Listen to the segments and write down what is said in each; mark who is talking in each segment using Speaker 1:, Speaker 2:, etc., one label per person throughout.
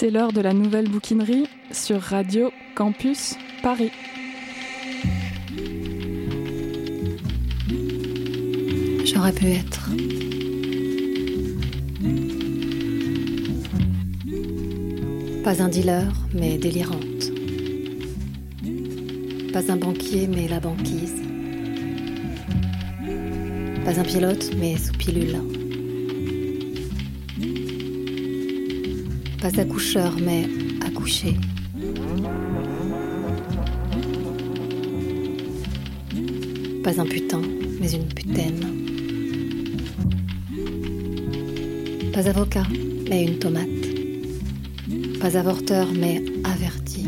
Speaker 1: C'est l'heure de la nouvelle bouquinerie sur Radio Campus Paris.
Speaker 2: J'aurais pu être. Pas un dealer, mais délirante. Pas un banquier, mais la banquise. Pas un pilote, mais sous pilule. Pas accoucheur, mais accouché. Pas un putain, mais une putaine. Pas avocat, mais une tomate. Pas avorteur, mais averti.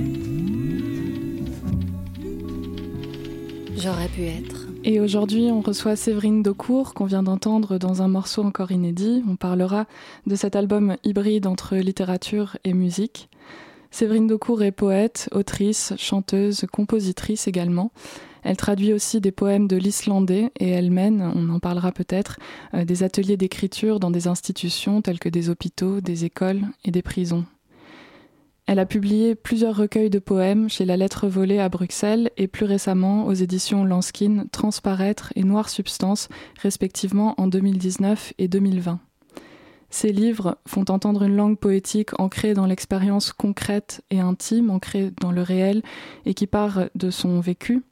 Speaker 2: J'aurais pu être.
Speaker 1: Et aujourd'hui, on reçoit Séverine Daucourt, qu'on vient d'entendre dans un morceau encore inédit. On parlera de cet album hybride entre littérature et musique. Séverine Daucourt est poète, autrice, chanteuse, compositrice également. Elle traduit aussi des poèmes de l'islandais et elle mène, on en parlera peut-être, euh, des ateliers d'écriture dans des institutions telles que des hôpitaux, des écoles et des prisons. Elle a publié plusieurs recueils de poèmes chez La Lettre Volée à Bruxelles et plus récemment aux éditions Lanskin Transparaître et Noire Substance, respectivement en 2019 et 2020. Ces livres font entendre une langue poétique ancrée dans l'expérience concrète et intime, ancrée dans le réel et qui part de son vécu.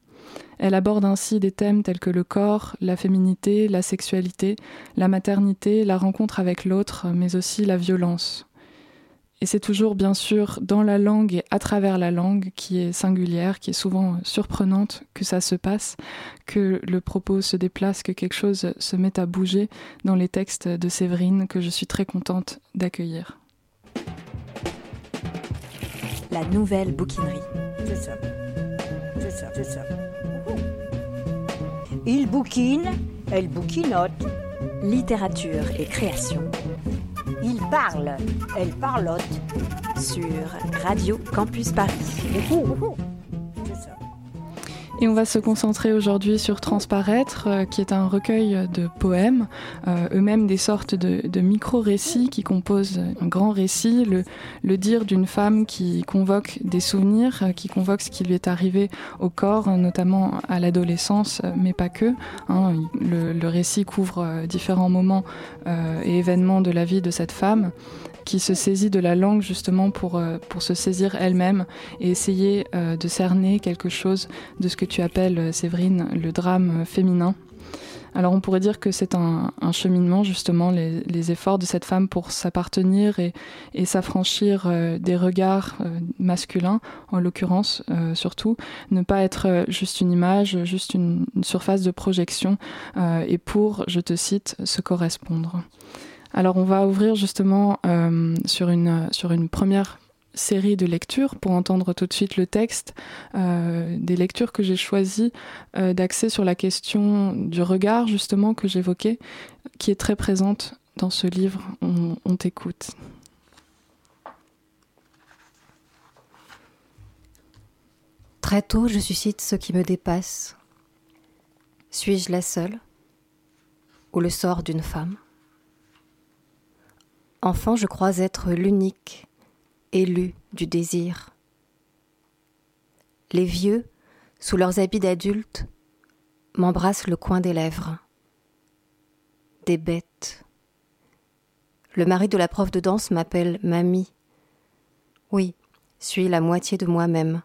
Speaker 1: Elle aborde ainsi des thèmes tels que le corps, la féminité, la sexualité, la maternité, la rencontre avec l'autre, mais aussi la violence. Et c'est toujours bien sûr dans la langue et à travers la langue qui est singulière, qui est souvent surprenante que ça se passe, que le propos se déplace, que quelque chose se met à bouger dans les textes de Séverine que je suis très contente d'accueillir.
Speaker 3: La nouvelle bouquinerie.
Speaker 4: C'est ça. C'est ça, c'est ça. Il bouquine, elle bouquinote.
Speaker 3: Littérature et création
Speaker 4: il parle, elle parlote.
Speaker 3: Sur Radio Campus Paris.
Speaker 1: Et on va se concentrer aujourd'hui sur Transparaître, euh, qui est un recueil de poèmes, euh, eux-mêmes des sortes de, micro-récits qui composent un grand récit, le, dire d'une femme qui convoque des souvenirs, euh, qui convoque ce qui lui est arrivé au corps, notamment à l'adolescence, mais pas que. Hein. Le, récit couvre différents moments et événements de la vie de cette femme qui se saisit de la langue justement pour, euh, pour se saisir elle-même et essayer euh, de cerner quelque chose de ce que tu appelles, euh, Séverine, le drame féminin. Alors on pourrait dire que c'est un, cheminement justement, les, efforts de cette femme pour s'appartenir et, et s'affranchir des regards masculins, en l'occurrence surtout, ne pas être juste une image, juste une surface de projection, et pour, je te cite, se correspondre. Alors on va ouvrir justement euh, sur, une, première série de lectures pour entendre tout de suite le texte, euh, des lectures que j'ai choisi euh, d'axer sur la question du regard justement que j'évoquais, qui est très présente dans ce livre. On t'écoute.
Speaker 2: Très tôt, je suscite ce qui me dépasse. Suis-je la seule ou le sort d'une femme? Enfant, je crois être l'unique élu du désir. Les vieux, sous leurs habits d'adultes, m'embrassent le coin des lèvres. Des bêtes. Le mari de la prof de danse m'appelle mamie. Oui, suis la moitié de moi-même.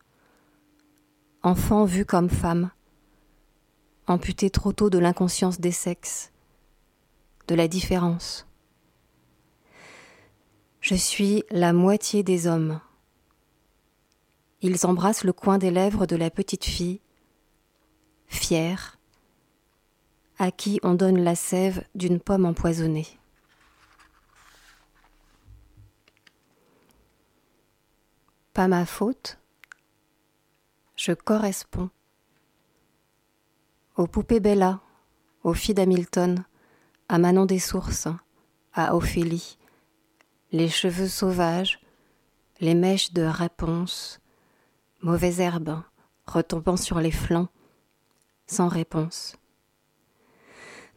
Speaker 2: Enfant vu comme femme. Amputé trop tôt de l'inconscience des sexes, de la différence. Je suis la moitié des hommes. Ils embrassent le coin des lèvres de la petite fille, fière, à qui on donne la sève d'une pomme empoisonnée. Pas ma faute, je corresponds aux poupées Bella, aux filles d'Hamilton, à Manon des Sources, à Ophélie, les cheveux sauvages, les mèches de réponse, mauvaises herbes retombant sur les flancs, sans réponse.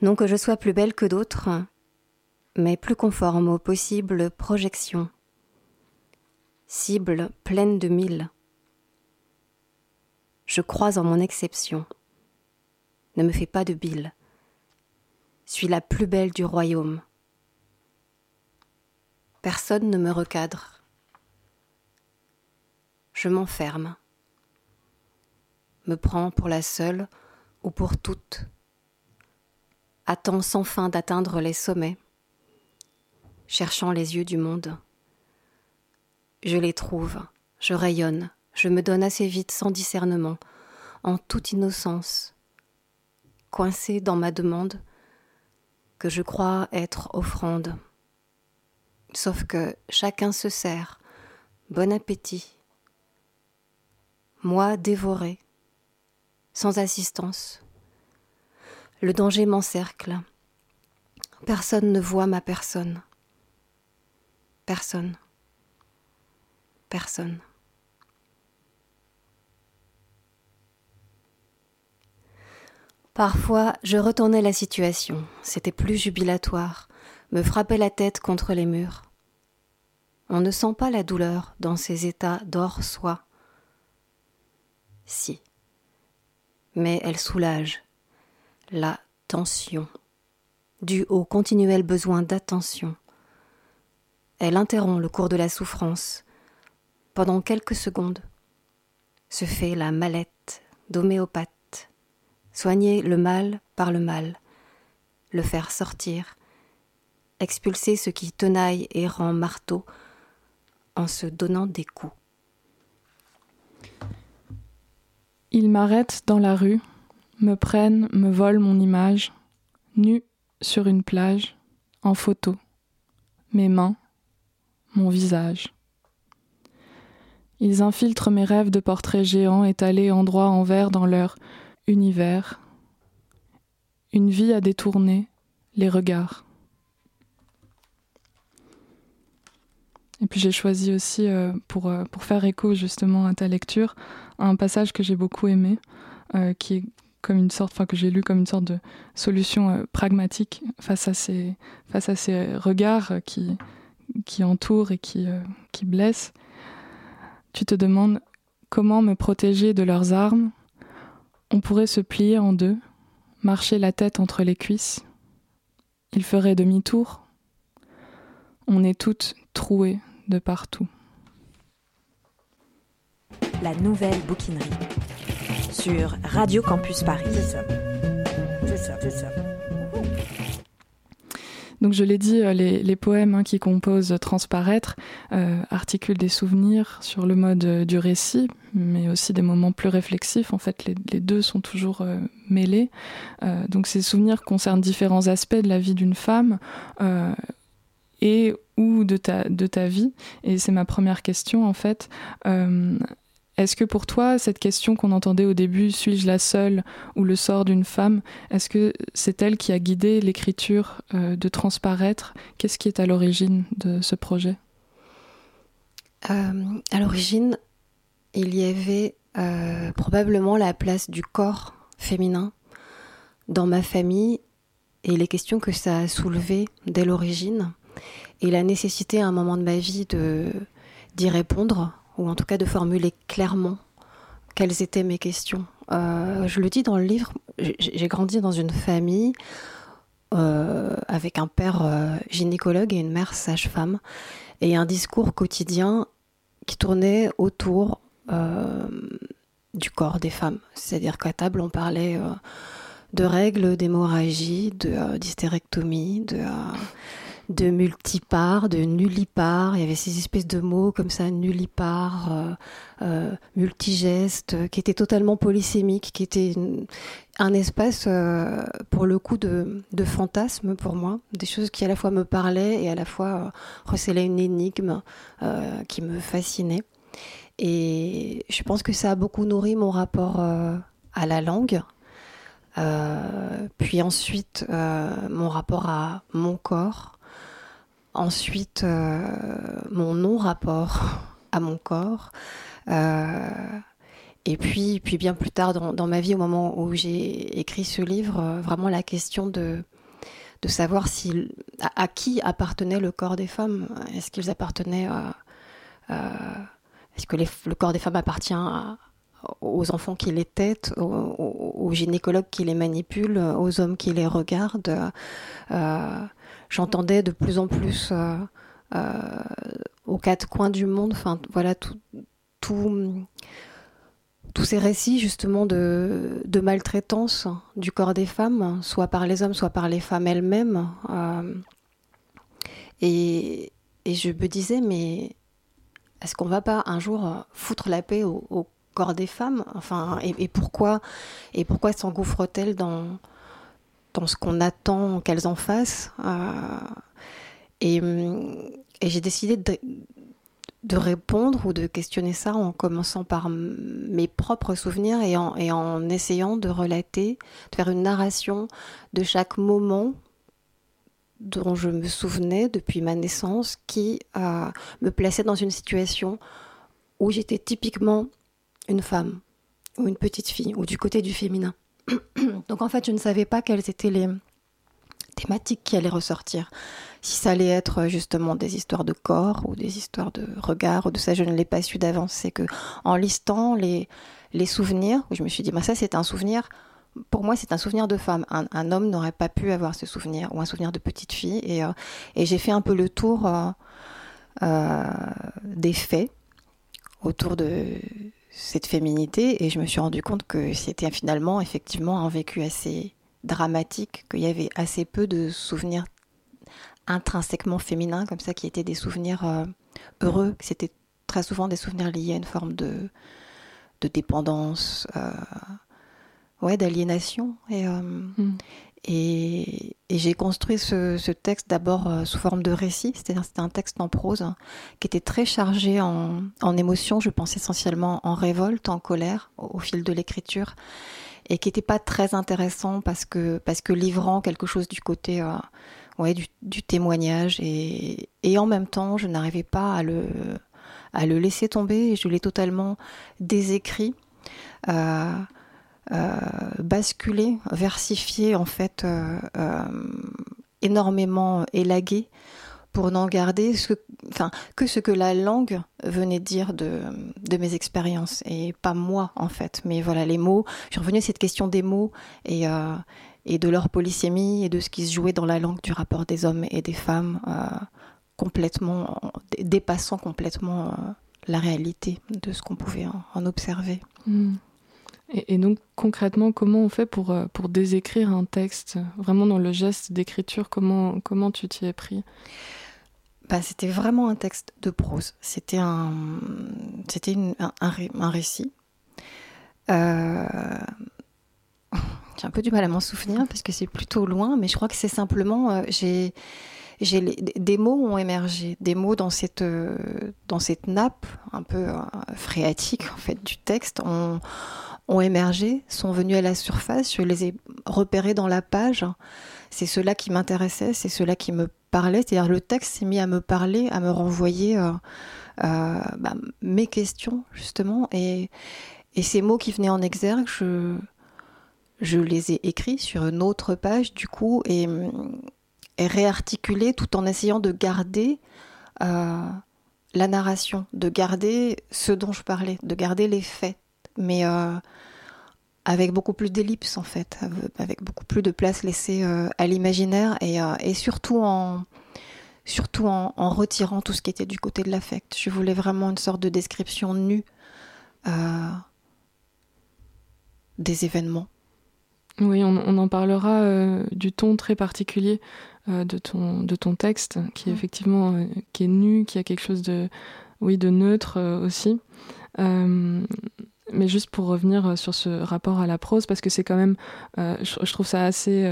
Speaker 2: Non que je sois plus belle que d'autres, mais plus conforme aux possibles projections. cible pleine de mille. Je crois en mon exception. Ne me fais pas de bile. Suis la plus belle du royaume. Personne ne me recadre. Je m'enferme. Me prends pour la seule ou pour toutes. Attends sans fin d'atteindre les sommets, cherchant les yeux du monde. Je les trouve, je rayonne, je me donne assez vite sans discernement, en toute innocence, coincé dans ma demande, que je crois être offrande. Sauf que chacun se sert, bon appétit. Moi dévoré, sans assistance. Le danger m'encercle. Personne ne voit ma personne. Personne personne. Parfois, je retournais la situation, c'était plus jubilatoire, me frappait la tête contre les murs. On ne sent pas la douleur dans ces états d'or soi. Si. Mais elle soulage la tension, due au continuel besoin d'attention. Elle interrompt le cours de la souffrance, pendant quelques secondes, se fait la mallette d'homéopathe, soigner le mal par le mal, le faire sortir, expulser ce qui tenaille et rend marteau en se donnant des coups.
Speaker 1: Ils m'arrêtent dans la rue, me prennent, me volent mon image, nue sur une plage, en photo, mes mains, mon visage. Ils infiltrent mes rêves de portraits géants étalés endroit en dans leur univers. Une vie à détourner, les regards. Et puis j'ai choisi aussi, euh, pour, euh, pour faire écho justement à ta lecture, un passage que j'ai beaucoup aimé, euh, qui est comme une sorte, enfin que j'ai lu comme une sorte de solution pragmatique face à ces, face à ces regards qui, qui entourent et qui, qui blessent tu te demandes comment me protéger de leurs armes, on pourrait se plier en deux, marcher la tête entre les cuisses. Il ferait demi-tour. On est toutes trouées de partout.
Speaker 3: La nouvelle bouquinerie sur Radio Campus Paris.
Speaker 4: C'est ça. C'est ça, c'est ça.
Speaker 1: Donc je l'ai dit, euh, les, poèmes hein, qui composent Transparaître euh, articulent des souvenirs sur le mode euh, du récit, mais aussi des moments plus réflexifs. En fait, les, deux sont toujours mêlés. donc ces souvenirs concernent différents aspects de la vie d'une femme et ou de ta, de ta vie. Et c'est ma première question en fait. Est-ce que pour toi, cette question qu'on entendait au début, suis-je la seule ou le sort d'une femme, est-ce que c'est elle qui a guidé l'écriture euh, de Transparaître? Qu'est-ce qui est à l'origine de ce projet?
Speaker 2: Euh, À l'origine, il y avait euh, probablement la place du corps féminin dans ma famille et les questions que ça a soulevées dès l'origine et la nécessité à un moment de ma vie de d'y répondre ou en tout cas de formuler clairement quelles étaient mes questions. Euh, je le dis dans le livre, j'ai grandi dans une famille euh, avec un père euh, gynécologue et une mère sage-femme, et un discours quotidien qui tournait autour du corps des femmes. C'est-à-dire qu'à table, on parlait de règles d'hémorragie, d'hystérectomie, de, de multipare, de nullipare. Il y avait ces espèces de mots comme ça, nullipare, euh, euh, multigeste, qui étaient totalement polysémiques, qui étaient un espace, euh, pour le coup, de, de fantasme pour moi. Des choses qui à la fois me parlaient et à la fois recelaient une énigme qui me fascinait. Et je pense que ça a beaucoup nourri mon rapport à la langue. puis ensuite, mon rapport à mon corps, Ensuite, euh, mon non-rapport à mon corps. Euh, et puis, puis bien plus tard dans, ma vie, au moment où j'ai écrit ce livre, euh, vraiment la question de, de savoir si, à, qui appartenait le corps des femmes. Est-ce qu'ils appartenaient est-ce que le corps des femmes appartient aux enfants qui les têtent, aux, gynécologues qui les manipulent, aux hommes qui les regardent. J'entendais de plus en plus aux quatre coins du monde, enfin voilà, tous ces récits justement de, maltraitance du corps des femmes, soit par les hommes, soit par les femmes elles-mêmes. Euh, et, je me disais, mais est-ce qu'on va pas un jour foutre la paix au, corps des femmes? Enfin, et, pourquoi et pourquoi s'engouffre-t-elle dans dans ce qu'on attend qu'elles en fassent euh, Et, j'ai décidé de, répondre ou de questionner ça en commençant par mes propres souvenirs et en, et en essayant de relater, de faire une narration de chaque moment dont je me souvenais depuis ma naissance qui euh, me plaçait dans une situation où j'étais typiquement une femme ou une petite fille ou du côté du féminin. Donc en fait, je ne savais pas quelles étaient les thématiques qui allaient ressortir si ça allait être justement des histoires de corps ou des histoires de regard ou de ça, je ne l'ai pas su d'avance. C'est que en listant les, les souvenirs, je me suis dit, bah, ça c'est un souvenir, pour moi c'est un souvenir de femme. Un, homme n'aurait pas pu avoir ce souvenir ou un souvenir de petite fille. Et, euh, j'ai fait un peu le tour euh, euh, des faits autour de cette féminité et je me suis rendu compte que c'était finalement effectivement un vécu assez dramatique, qu'il y avait assez peu de souvenirs intrinsèquement féminins, comme ça, qui étaient des souvenirs euh, heureux, que c'était très souvent des souvenirs liés à une forme de, de dépendance, euh, ouais, d'aliénation. Euh, mm. Et, j'ai construit ce, texte d'abord sous forme de récit, c'est-à-dire c'était un texte en prose hein, qui était très chargé en, en émotions, je pense essentiellement en révolte, en colère au, fil de l'écriture et qui n'était pas très intéressant parce que, parce que livrant quelque chose du côté ouais, du, témoignage. Et, et, en même temps, je n'arrivais pas à le, à le laisser tomber je l'ai totalement désécrit, euh, euh, basculé, versifié, en fait, euh, euh énormément élagué pour n'en garder ce, enfin, que ce que la langue venait dire de, mes expériences et pas moi en fait. Mais voilà, les mots, je suis revenue à cette question des mots et, euh, et de leur polysémie et de ce qui se jouait dans la langue du rapport des hommes et des femmes, euh, complètement dépassant complètement euh, la réalité de ce qu'on pouvait en, observer.
Speaker 1: Hmm. Et, donc concrètement, comment on fait pour, euh, pour désécrire un texte, vraiment dans le geste d'écriture, comment, comment tu t'y es pris?
Speaker 2: Bah, c'était vraiment un texte de prose. C'était un, c'était un, un, récit. Euh, j'ai un peu du mal à m'en souvenir parce que c'est plutôt loin, mais je crois que c'est simplement euh, j'ai j'ai des mots ont émergé, des mots dans cette dans cette nappe un peu phréatique en fait du texte ont ont émergé, sont venus à la surface, je les ai repérés dans la page. C'est cela qui m'intéressait, c'est cela qui me parlait, c'est-à-dire le texte s'est mis à me parler, à me renvoyer euh, euh, bah, mes questions justement. Et ces mots qui venaient en exergue, je les ai écrits sur une autre page du coup et, et réarticulés tout en essayant de garder euh, la narration, de garder ce dont je parlais, de garder les faits, mais euh, avec beaucoup plus d'ellipses en fait, avec beaucoup plus de place laissée euh, à l'imaginaire et, euh, et, surtout en surtout en, en, retirant tout ce qui était du côté de l'affect. Je voulais vraiment une sorte de description nue euh, des événements.
Speaker 1: Oui, on, on en parlera euh, du ton très particulier euh, de, ton, de ton texte, qui est effectivement euh, qui est nu, qui a quelque chose de, oui, de neutre aussi. Euh, mais juste pour revenir sur ce rapport à la prose, parce que c'est quand même, je, je, trouve ça assez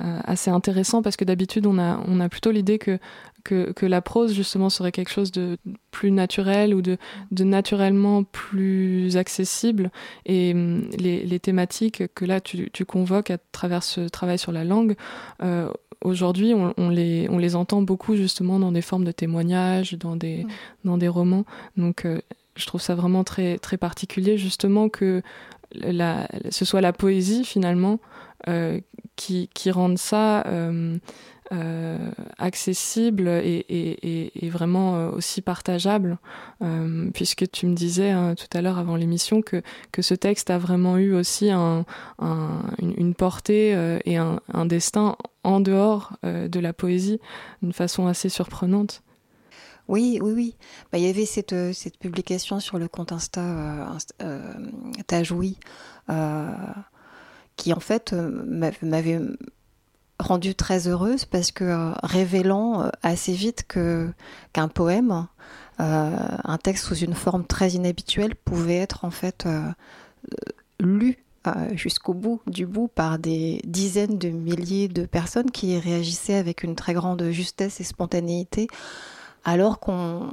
Speaker 1: euh, assez intéressant parce que d'habitude on a, on a plutôt l'idée que, que, que, la prose justement serait quelque chose de plus naturel ou de, de naturellement plus accessible et les, les thématiques que là tu, tu convoques à travers ce travail sur la langue euh, aujourd'hui on, on, les, on les entend beaucoup justement dans des formes de témoignages, dans des, mmh. dans des romans donc euh, je trouve ça vraiment très, très particulier justement que la, ce soit la poésie finalement qui, qui rende ça euh, accessible et, et, et, vraiment euh, aussi partageable, euh, puisque tu me disais hein, tout à l'heure avant l'émission que, que ce texte a vraiment eu aussi un, un, une, portée et un, un, destin en dehors de la poésie, d'une façon assez surprenante.
Speaker 2: Oui, oui, oui. Bah, il y avait cette, cette publication sur le compte Insta euh, Tajoui, qui en fait m'avait rendue très heureuse parce que euh, révélant euh, assez vite qu'un poème, euh, un texte sous une forme très inhabituelle, pouvait être en fait lu jusqu'au bout du bout par des dizaines de milliers de personnes qui réagissaient avec une très grande justesse et spontanéité, alors qu'on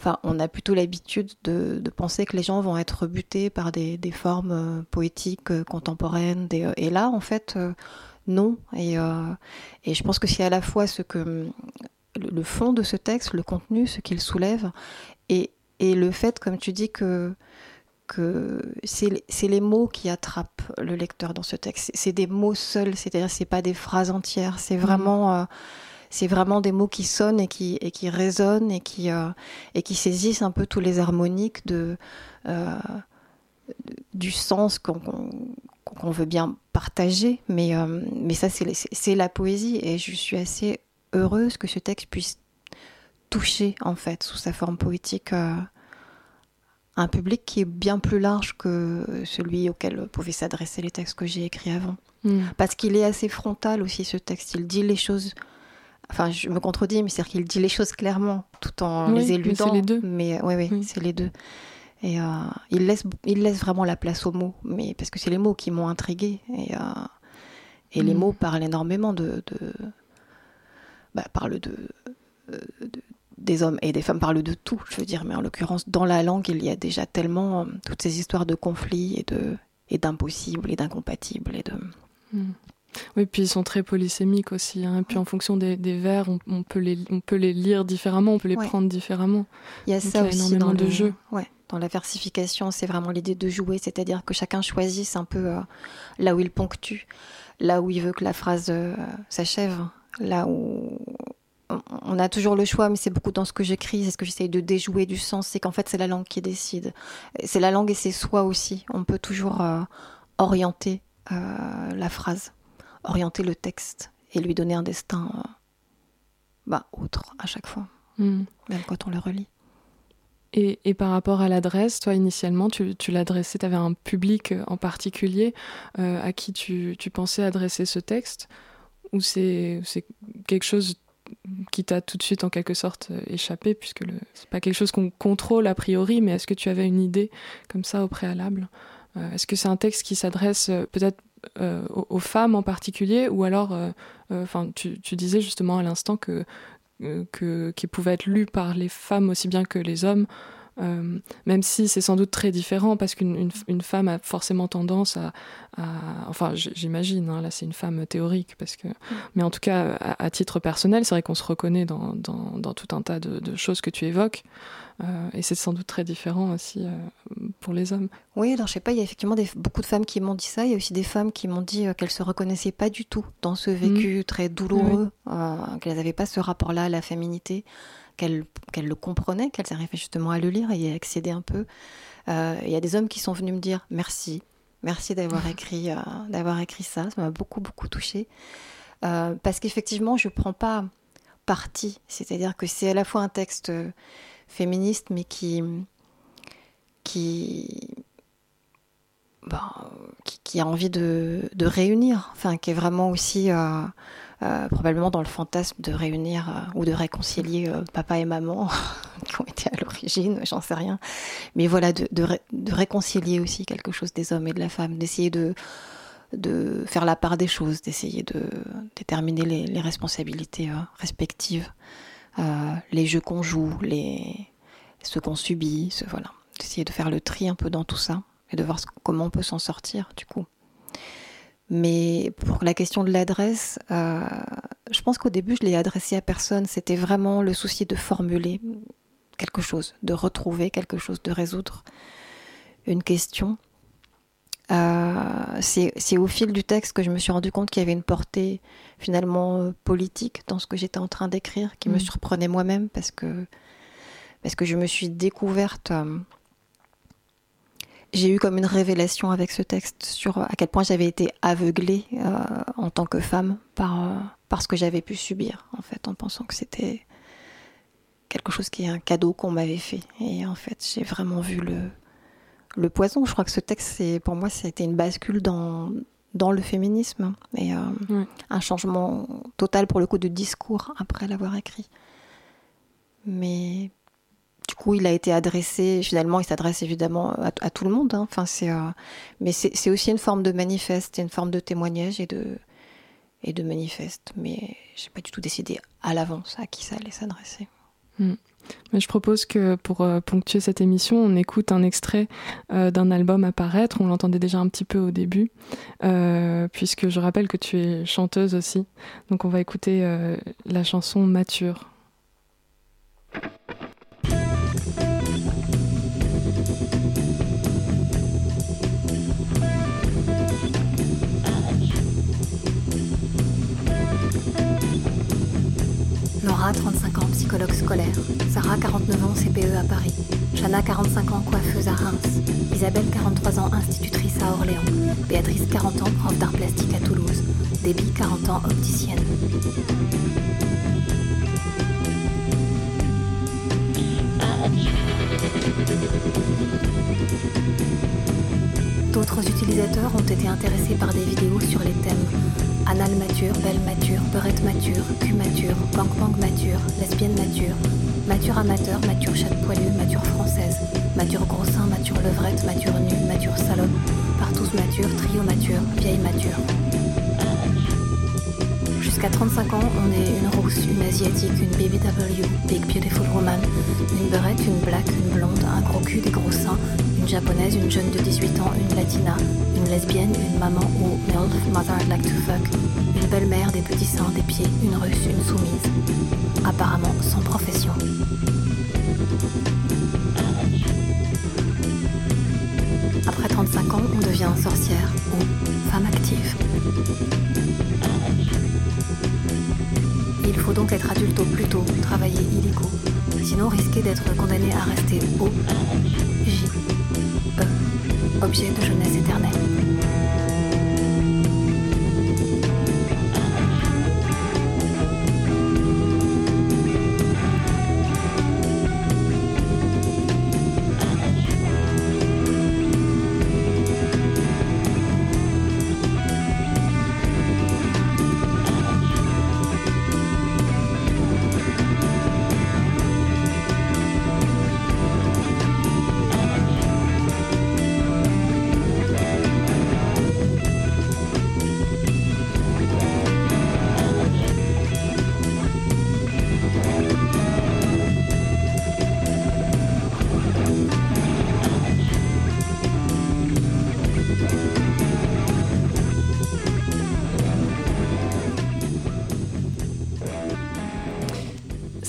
Speaker 2: Enfin, on a plutôt l'habitude de, de, penser que les gens vont être butés par des, des formes poétiques contemporaines. Des, et là, en fait, non. Et, euh, et je pense que c'est à la fois ce que le fond de ce texte, le contenu, ce qu'il soulève, et, et, le fait, comme tu dis, que, que c'est les mots qui attrapent le lecteur dans ce texte. C'est des mots seuls, c'est-à-dire c'est pas des phrases entières, c'est vraiment, mmh. euh, c'est vraiment des mots qui sonnent et qui, et qui résonnent et qui, euh, et qui saisissent un peu tous les harmoniques de, du sens qu'on qu'on veut bien partager, mais, euh, mais ça, c'est la poésie, et je suis assez heureuse que ce texte puisse toucher, en fait, sous sa forme poétique, euh, un public qui est bien plus large que celui auquel pouvaient s'adresser les textes que j'ai écrits avant. Mm. Parce qu'il est assez frontal aussi, ce texte. Il dit les choses. Enfin, je me contredis, mais c'est-à-dire qu'il dit les choses clairement, tout en les éludant.
Speaker 1: Mais c'est les deux.
Speaker 2: Mais oui, oui, c'est les deux. Et euh, il, laisse, il laisse vraiment la place aux mots, mais parce que c'est les mots qui m'ont intriguée. Et, euh, et les mm. mots parlent énormément de. de bah, parlent de, de, des hommes et des femmes, parlent de tout, je veux dire. Mais en l'occurrence, dans la langue, il y a déjà tellement euh, toutes ces histoires de conflits et d'impossibles et d'incompatibles et de.
Speaker 1: Mm. Oui, puis ils sont très polysémiques aussi. Hein. Et puis en fonction des, des vers, on, on, peut les, on peut les lire différemment, on peut les
Speaker 2: ouais.
Speaker 1: prendre différemment.
Speaker 2: Il y a
Speaker 1: Donc,
Speaker 2: ça
Speaker 1: il y a
Speaker 2: aussi
Speaker 1: énormément
Speaker 2: dans
Speaker 1: de
Speaker 2: le
Speaker 1: jeux.
Speaker 2: Ouais, dans la versification, c'est vraiment l'idée de jouer, c'est-à-dire que chacun choisisse un peu euh, là où il ponctue, là où il veut que la phrase euh, s'achève, là où on- a toujours le choix, mais c'est beaucoup dans ce que j'écris, c'est ce que j'essaye de déjouer du sens, c'est qu'en fait c'est la langue qui décide. C'est la langue et c'est soi aussi. On peut toujours euh, orienter euh, la phrase, orienter le texte et lui donner un destin euh, bah, autre à chaque fois,
Speaker 1: Mm.
Speaker 2: même quand on le relit.
Speaker 1: Et, et par rapport à l'adresse, toi initialement, tu, tu l'adressais, tu avais un public euh, en particulier euh, à qui tu, tu pensais adresser ce texte Ou c'est quelque chose qui t'a tout de suite en quelque sorte euh, échappé, puisque le- c'est pas quelque chose qu'on contrôle a priori, mais est-ce que tu avais une idée comme ça au préalable? Euh, Est-ce que c'est un texte qui s'adresse peut-être euh, aux, aux femmes en particulier, ou alors, euh, euh, enfin, tu, tu disais justement à l'instant que que, qui pouvait être lu par les femmes aussi bien que les hommes, euh, même si c'est sans doute très différent, parce qu'une une, une femme a forcément tendance à... à- enfin, j'imagine, hein, là c'est une femme théorique, parce que, mais en tout cas, à, à titre personnel, c'est vrai qu'on se reconnaît dans, dans, dans tout un tas de, de choses que tu évoques, euh, et c'est sans doute très différent aussi euh, pour les hommes.
Speaker 2: Oui, alors je sais pas, il y a effectivement des, beaucoup de femmes qui m'ont dit ça. Il y a aussi des femmes qui m'ont dit qu'elles se reconnaissaient pas du tout dans ce vécu très douloureux, qu'elles n'avaient pas ce rapport-là à la féminité, qu'elles le comprenaient, qu'elles arrivaient justement à le lire et y accéder un peu. Euh, Il y a des hommes qui sont venus me dire merci, merci d'avoir écrit, euh, d'avoir écrit ça. Ça m'a beaucoup beaucoup touchée Euh, parce qu'effectivement, je prends pas parti. C'est-à-dire que c'est à la fois un texte féministe, mais qui qui, ben, qui, a envie de, réunir, enfin qui est vraiment aussi euh, euh, probablement dans le fantasme de réunir euh, ou de réconcilier papa et maman qui ont été à l'origine, j'en sais rien, mais voilà de, de, ré- de réconcilier aussi quelque chose des hommes et de la femme, d'essayer de faire la part des choses, d'essayer de déterminer les, les responsabilités respectives, les jeux qu'on joue, les ce qu'on subit, ce, voilà. D'essayer de faire le tri un peu dans tout ça et de voir comment on peut s'en sortir du coup. Mais pour la question de l'adresse, euh, je pense qu'au début je l'ai adressé à personne. C'était vraiment le souci de formuler quelque chose, de retrouver quelque chose, de résoudre une question. Euh, c'est au fil du texte que je me suis rendu compte qu'il y avait une portée finalement euh, politique dans ce que j'étais en train d'écrire, qui me
Speaker 1: Mm.
Speaker 2: surprenait moi-même parce que, parce que je me suis découverte. euh, j'ai eu comme une révélation avec ce texte sur à quel point j'avais été aveuglée euh, en tant que femme par, euh, par ce que j'avais pu subir, en fait, en pensant que c'était quelque chose qui est un cadeau qu'on m'avait fait. Et en fait, j'ai vraiment vu le, le poison. Je crois que ce texte, c'est, pour moi, été une bascule dans, dans le féminisme et euh, un changement total pour le coup de discours après l'avoir écrit. Mais du coup, il a été adressé, finalement, il s'adresse évidemment à, tout le monde. hein. Enfin, euh, mais c'est, aussi une forme de manifeste, une forme de témoignage et de, et de manifeste. Mais j'ai pas du tout décidé à l'avance à qui ça allait s'adresser.
Speaker 1: Mais je propose que pour euh, ponctuer cette émission, on écoute un extrait euh, d'un album à paraître. On l'entendait déjà un petit peu au début, puisque je rappelle que tu es chanteuse aussi. Donc on va écouter la chanson Mature.
Speaker 2: Laura, 35 ans, psychologue scolaire. Sarah, 49 ans, CPE à Paris. Chana, 45 ans, coiffeuse à Reims. Isabelle, 43 ans, institutrice à Orléans. Béatrice, 40 ans, prof d'art plastique à Toulouse. Déby, 40 ans, opticienne. D'autres utilisateurs ont été intéressés par des vidéos sur les thèmes anal mature, belle mature, beurette mature, cul mature, gangbang mature, lesbienne mature, mature amateur, mature chatte poilue, mature française, mature gros sein, mature levrette, mature nue, mature salope, partouze mature, trio mature, vieille mature. Jusqu'à 35 ans, on est une rousse, une asiatique, une BBW, Big Beautiful Woman, une beurette, une black, une blonde, un gros cul, des gros seins, une japonaise, une jeune de 18 ans, une latina, une lesbienne, une maman ou MILF, Mother I'd Like to Fuck, une belle-mère, des petits seins, des pieds, une russe, une soumise. Apparemment sans profession. Après 35 ans, on devient sorcière ou femme active. Il faut donc être adulte au plus tôt, travailler illico, sinon risquer d'être condamné à rester au objet de jeunesse éternelle.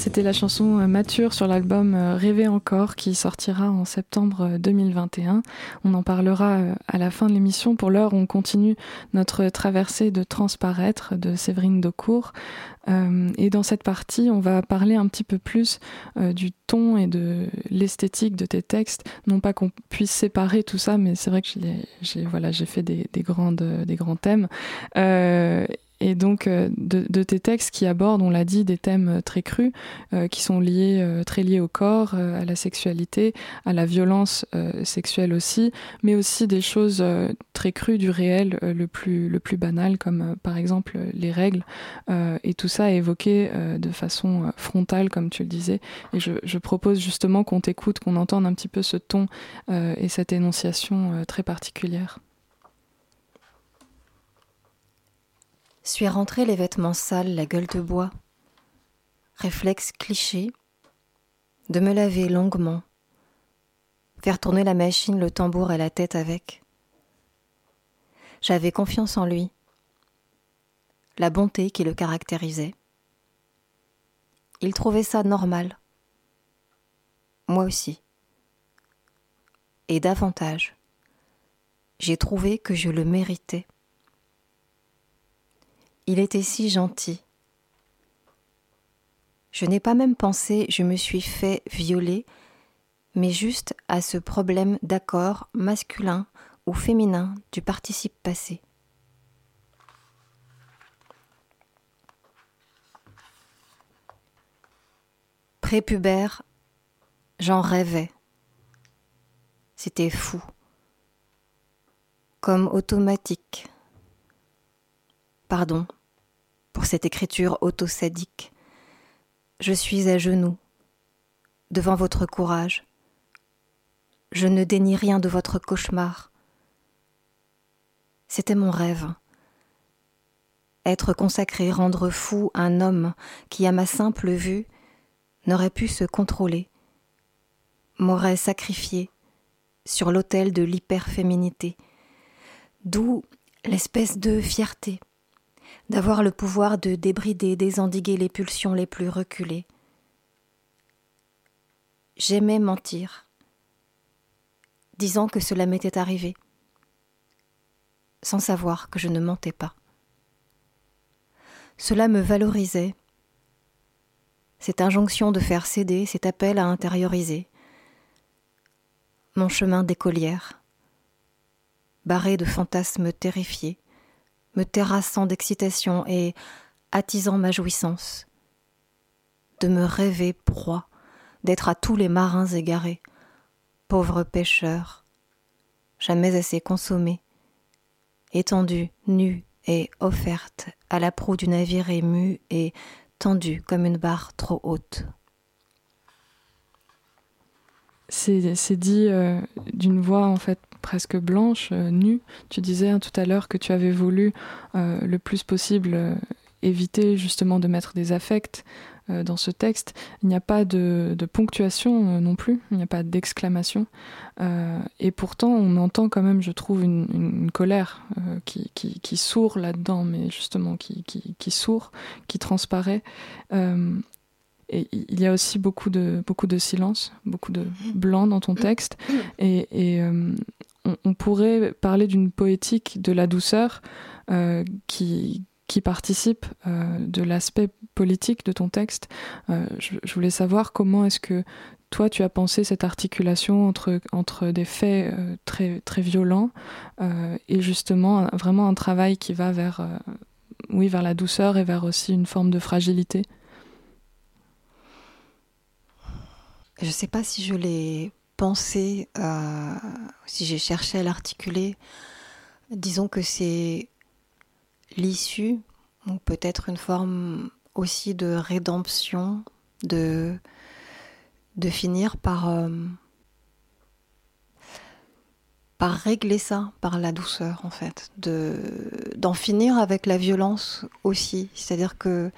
Speaker 1: C'était la chanson euh, Mature sur l'album euh, Rêver encore qui sortira en septembre euh, 2021. On en parlera euh, à la fin de l'émission. Pour l'heure, on continue notre traversée de Transparaître de Séverine Daucourt. Euh, et dans cette partie, on va parler un petit peu plus euh, du ton et de l'esthétique de tes textes. Non pas qu'on puisse séparer tout ça, mais c'est vrai que j'ai- voilà, fait des, des, grands thèmes. Euh, et donc euh, de, tes textes qui abordent, on l'a dit, des thèmes euh, très crus, euh, qui sont liés, très liés au corps, à la sexualité, à la violence sexuelle aussi, mais aussi des choses très crues du réel, le plus le plus banal, comme par exemple les règles. Et tout ça évoqué de façon frontale, comme tu le disais. Et je, je propose justement qu'on t'écoute, qu'on entende un petit peu ce ton et cette énonciation très particulière.
Speaker 2: Suis rentré les vêtements sales, la gueule de bois. Réflexe cliché de me laver longuement, faire tourner la machine, le tambour et la tête avec. J'avais confiance en lui, la bonté qui le caractérisait. Il trouvait ça normal. Moi aussi. Et davantage. j'ai trouvé que je le méritais. Il était si gentil. Je n'ai pas même pensé je me suis fait violer, mais juste à ce problème d'accord masculin ou féminin du participe passé. Prépubère, j'en rêvais. C'était fou. Comme automatique. Pardon pour cette écriture autosadique. Je suis à genoux, devant votre courage. Je ne dénie rien de votre cauchemar. C'était mon rêve. Être consacré, rendre fou un homme qui, à ma simple vue, n'aurait pu se contrôler, m'aurait sacrifié sur l'autel de l'hyperféminité, d'où l'espèce de fierté d'avoir le pouvoir de débrider, désendiguer les pulsions les plus reculées. J'aimais mentir, disant que cela m'était arrivé, sans savoir que je ne mentais pas. Cela me valorisait. Cette injonction de faire céder, cet appel à intérioriser. Mon chemin d'écolière, barré de fantasmes terrifiés, terrassant d'excitation et attisant ma jouissance, de me rêver proie, d'être à tous les marins égarés, pauvres pêcheurs, jamais assez consommés, étendus, nus et offerte à la proue du navire ému et tendue comme une barre trop haute.
Speaker 1: C'est dit euh, d'une voix en fait presque blanche, euh, nue. Tu disais hein, tout à l'heure que tu avais voulu euh, le plus possible euh, éviter justement de mettre des affects dans ce texte. Il n'y a pas de, ponctuation non plus, il n'y a pas d'exclamation. et pourtant, on entend quand même, je trouve, une, colère qui, qui, sourd là-dedans, mais justement qui, qui, qui sourd, qui transparaît. Et il y a aussi beaucoup de, beaucoup de silence, beaucoup de blanc dans ton texte. Et, on, pourrait parler d'une poétique de la douceur euh, qui, qui participe euh, de l'aspect politique de ton texte. Euh, je, voulais savoir comment est-ce que toi tu as pensé cette articulation entre, entre des faits très, très violents et justement vraiment un travail qui va vers, oui, vers la douceur et vers aussi une forme de fragilité?
Speaker 2: Je ne sais pas si je l'ai pensé, euh, si j'ai cherché à l'articuler, disons que c'est l'issue, ou peut-être une forme aussi de rédemption, de, de finir par, euh, par régler ça, par la douceur en fait, de, d'en finir avec la violence aussi. C'est-à-dire que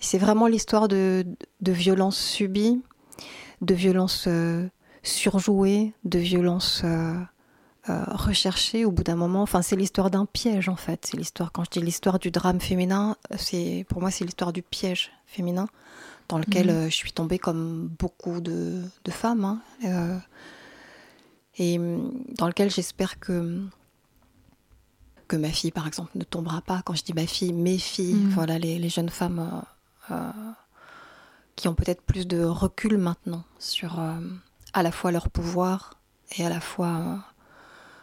Speaker 2: c'est vraiment l'histoire de, de violence subie, de violence euh, surjouée, de violence euh, euh, recherchée au bout d'un moment. Enfin, c'est l'histoire d'un piège en fait. C'est l'histoire, quand je dis l'histoire du drame féminin, c'est pour moi c'est l'histoire du piège féminin dans lequel mhm. euh, je suis tombée comme beaucoup de, femmes. Hein, et dans lequel j'espère que que ma fille, par exemple, ne tombera pas. Quand je dis ma fille, mes filles, mhm. voilà, les, les, jeunes femmes qui ont peut-être plus de recul maintenant sur à la fois leur pouvoir et à la fois euh,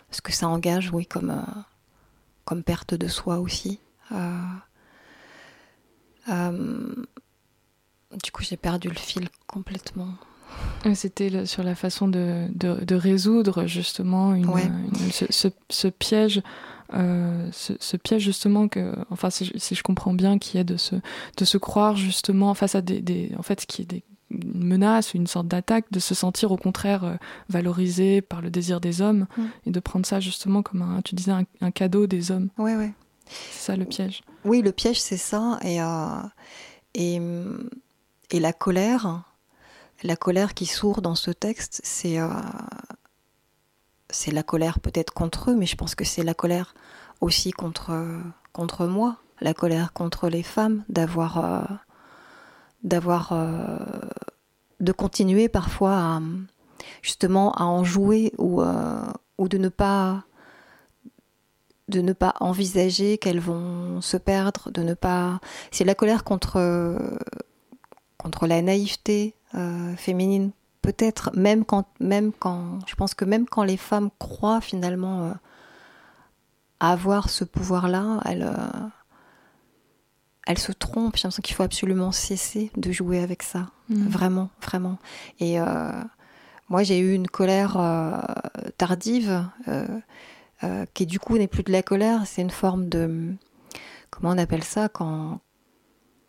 Speaker 2: ce que ça engage, oui, comme, euh, comme perte de soi aussi. Euh, du coup, j'ai perdu le fil complètement.
Speaker 1: C'était sur la façon de, de, résoudre justement une, ce, ce, piège. ce, piège justement que enfin si, si je comprends bien qui est de se de se croire justement face à des, des en fait qui est des, une menace, une sorte d'attaque, de se sentir au contraire euh, valorisé par le désir des hommes mm. et de prendre ça justement comme un, tu disais, un, cadeau des hommes.
Speaker 2: Ouais, ouais.
Speaker 1: C'est ça le piège.
Speaker 2: Oui, le piège, c'est ça. Et, euh, et, et, la colère, la colère qui sourd dans ce texte, c'est euh, c'est la colère peut-être contre eux, mais je pense que c'est la colère aussi contre, contre moi, la colère contre les femmes d'avoir d'avoir de continuer parfois à justement à en jouer ou, euh, ou de ne pas de ne pas envisager qu'elles vont se perdre, de ne pas. C'est la colère contre, la naïveté euh, féminine, peut-être, même quand, même quand. Je pense que même quand les femmes croient finalement euh, avoir ce pouvoir-là, elles, elles se trompent. J'ai l'impression qu'il faut absolument cesser de jouer avec ça.
Speaker 1: Mm.
Speaker 2: Vraiment, vraiment. Et euh, moi, j'ai eu une colère euh, tardive, euh, qui du coup n'est plus de la colère, c'est une forme de. Comment on appelle ça quand,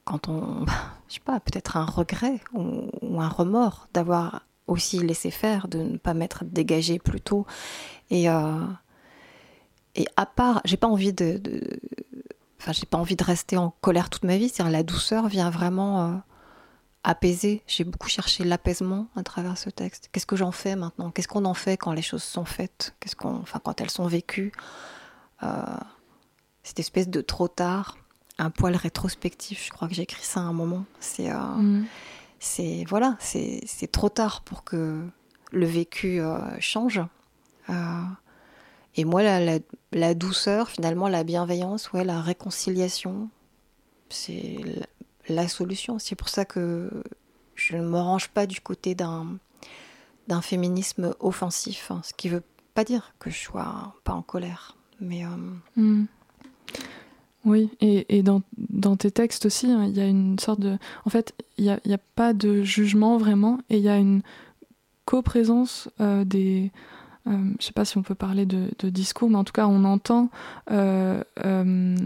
Speaker 2: quand on. Je sais pas, peut-être un regret ou, ou un remords d'avoir aussi laissé faire, de ne pas m'être dégagé plus tôt. Et, et à part, j'ai pas envie de. de- Enfin, j'ai pas envie de rester en colère toute ma vie. C'est-à-dire, la douceur vient vraiment euh, apaiser. J'ai beaucoup cherché l'apaisement à travers ce texte. Qu'est-ce que j'en fais maintenant? Qu'est-ce qu'on en fait quand les choses sont faites? Qu'est-ce qu'on, enfin, quand elles sont vécues? Euh, Cette espèce de trop tard, un poil rétrospectif. Je crois que j'ai écrit ça à un moment. C'est, euh,
Speaker 1: Mm.
Speaker 2: c'est voilà, c'est c'est trop tard pour que le vécu change. Et moi, la, douceur, finalement, la bienveillance, ouais, la réconciliation, c'est la, solution. C'est pour ça que je ne me range pas du côté d'un féminisme offensif, hein, ce qui veut pas dire que je sois pas en colère, mais euh,
Speaker 1: Mm. Oui, et, dans, tes textes aussi, hein, il y a une sorte de... En fait, il n'y a pas de jugement vraiment, et il y a une coprésence euh, des... euh, je sais pas si on peut parler de, de discours, mais en tout cas, on entend, euh, euh,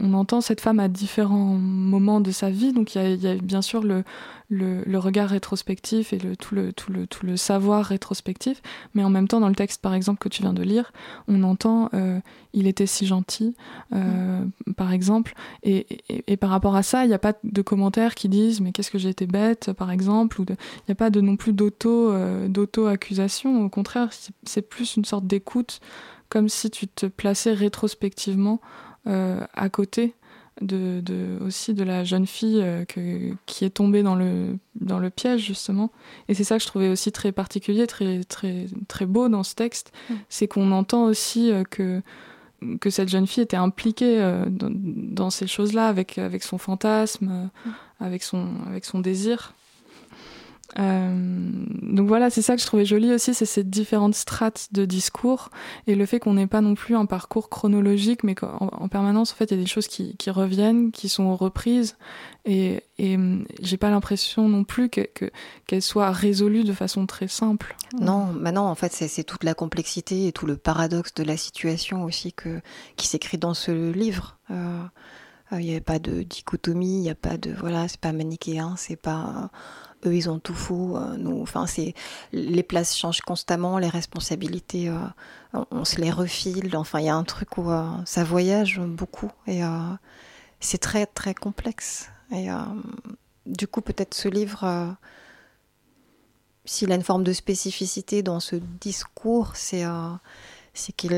Speaker 1: on entend cette femme à différents moments de sa vie. Donc, il y a, il y a bien sûr le, le, le regard rétrospectif et le, tout, le, tout, le, tout le savoir rétrospectif, mais en même temps, dans le texte, par exemple, que tu viens de lire, on entend euh, il était si gentil, euh, par exemple. Et, et, et par rapport à ça, il n'y a pas de commentaires qui disent mais qu'est-ce que j'ai été bête, par exemple. Il n'y a pas de, non plus d'auto, euh, d'auto-accusation. Au contraire, c'est- plus une sorte d'écoute, comme si tu te plaçais rétrospectivement à côté. De, de- aussi de la jeune fille euh, que, qui est tombée dans le, dans le piège justement et c'est ça que je trouvais aussi très particulier très très très beau dans ce texte
Speaker 2: Mm.
Speaker 1: c'est qu'on entend aussi euh, que que cette jeune fille était impliquée euh, dans, dans ces choses-là avec avec son fantasme, euh, avec son avec son désir. Euh, donc voilà, c'est ça que je trouvais joli aussi, c'est ces différentes strates de discours et le fait qu'on n'ait pas non plus un parcours chronologique, mais qu'en en permanence, en fait, il y a des choses qui, qui reviennent, qui sont reprises et, et hum, j'ai pas l'impression non plus que- que- qu'elles soient résolues de façon très simple.
Speaker 2: Non, bah non, en fait, c'est toute la complexité et tout le paradoxe de la situation aussi que, qui s'écrit dans ce livre. Euh, euh, Il n'y a pas de dichotomie, il n'y a pas de. Voilà, c'est pas manichéen, c'est pas. Eux, ils ont tout faux. euh, nous, enfin, c'est. Les places changent constamment, les responsabilités, euh, on, se les refile. Enfin, il y a un truc où euh, ça voyage beaucoup et c'est très, très complexe. Et du coup, peut-être ce livre. s'il a une forme de spécificité dans ce discours, c'est euh, c'est qu'il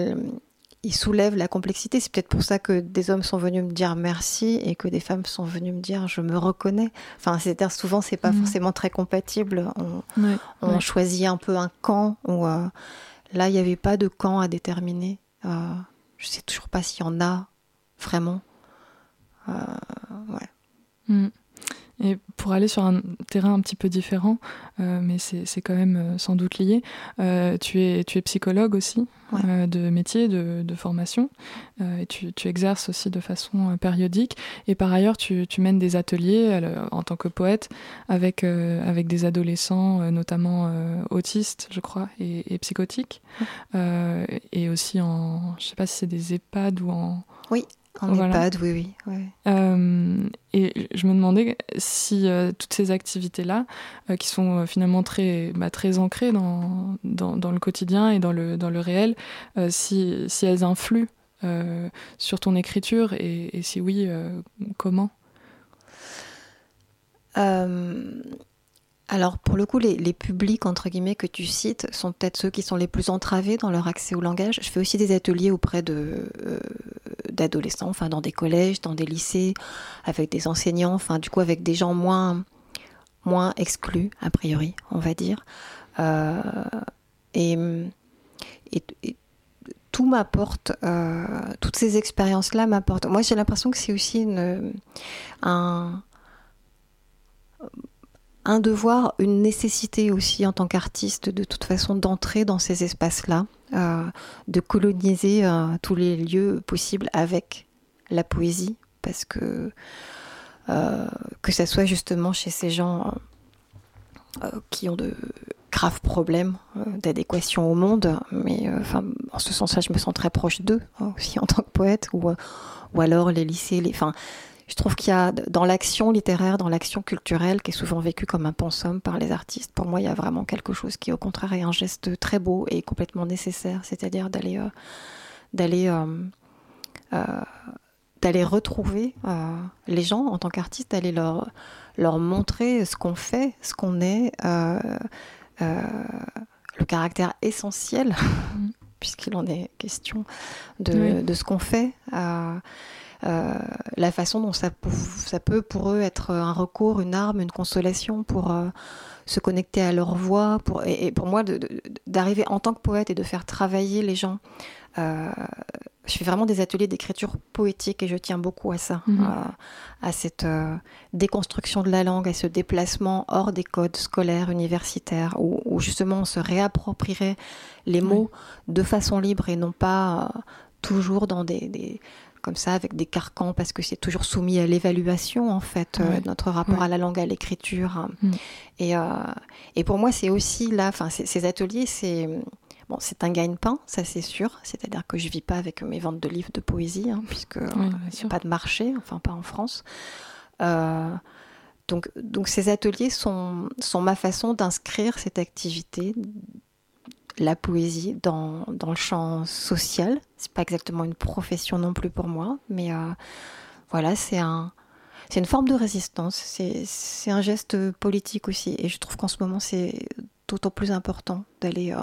Speaker 2: il soulève la complexité. C'est peut-être pour ça que des hommes sont venus me dire merci et que des femmes sont venues me dire je me reconnais. Enfin, c'est-à-dire souvent c'est pas
Speaker 1: Mhm.
Speaker 2: forcément très compatible. On, choisit un peu un camp où euh, là il n'y avait pas de camp à déterminer. Euh, je sais toujours pas s'il y en a vraiment. Euh, ouais.
Speaker 1: Mm. Et pour aller sur un terrain un petit peu différent, euh, mais c'est quand même euh, sans doute lié, euh, tu, es, tu es psychologue aussi,
Speaker 2: Ouais.
Speaker 1: euh, de métier, de, de formation, et tu, tu exerces aussi de façon périodique. Et par ailleurs, tu, tu mènes des ateliers en tant que poète avec, avec des adolescents, notamment autistes, je crois, et, et psychotiques, et aussi en, je sais pas si c'est des EHPAD ou en,
Speaker 2: En
Speaker 1: Voilà.
Speaker 2: EHPAD, oui, oui.
Speaker 1: euh, et je me demandais si euh, toutes ces activités-là, euh, qui sont finalement très, bah, très ancrées dans, dans, dans le quotidien et dans le, dans le réel, si, si elles influent sur ton écriture et, et si oui, comment?
Speaker 2: Alors, pour le coup, les, publics, entre guillemets, que tu cites sont peut-être ceux qui sont les plus entravés dans leur accès au langage. Je fais aussi des ateliers auprès de, euh, d'adolescents, enfin, dans des collèges, dans des lycées, avec des enseignants, enfin, du coup, avec des gens moins, moins exclus, a priori, on va dire. Euh, et, et- tout m'apporte, euh, toutes ces expériences-là m'apportent. Moi, j'ai l'impression que c'est aussi une, un, un devoir, une nécessité aussi en tant qu'artiste, de toute façon, d'entrer dans ces espaces-là, euh, de coloniser euh, tous les lieux possibles avec la poésie, parce que que ça soit justement chez ces gens qui ont de graves problèmes euh, d'adéquation au monde, mais euh, enfin, en ce sens-là, je me sens très proche d'eux hein, aussi en tant que poète, ou, euh, ou alors les lycées, les, enfin, je trouve qu'il y a dans l'action littéraire, dans l'action culturelle, qui est souvent vécue comme un pensum par les artistes, pour moi, il y a vraiment quelque chose qui, au contraire, est un geste très beau et complètement nécessaire, c'est-à-dire d'aller d'aller d'aller retrouver les gens en tant qu'artiste, d'aller leur leur montrer ce qu'on fait, ce qu'on est, euh, le caractère essentiel, puisqu'il en est question de, de ce qu'on fait. Euh, euh, la façon dont ça, ça, peut pour eux être un recours, une arme, une consolation pour se connecter à leur voix. Pour, et, pour moi, d'arriver en tant que poète et de faire travailler les gens je fais vraiment des ateliers d'écriture poétique et je tiens beaucoup à ça, mhm. à, cette euh, déconstruction de la langue, à ce déplacement hors des codes scolaires, universitaires, où, justement on se réapproprierait les mots de façon libre et non pas euh, toujours dans des, comme ça avec des carcans parce que c'est toujours soumis à l'évaluation en fait euh, notre rapport à la langue à l'écriture mm. et, et pour moi c'est aussi là enfin ces ateliers c'est Bon, c'est un gagne-pain, ça c'est sûr. C'est-à-dire que je vis pas avec mes ventes de livres de poésie, hein, puisque n'y a pas de marché, enfin pas en France. Euh, donc, donc ces ateliers sont, sont ma façon d'inscrire cette activité, la poésie, dans, dans le champ social. C'est pas exactement une profession non plus pour moi, mais euh, voilà, c'est un, une forme de résistance. C'est un geste politique aussi, et je trouve qu'en ce moment c'est d'autant plus important d'aller euh,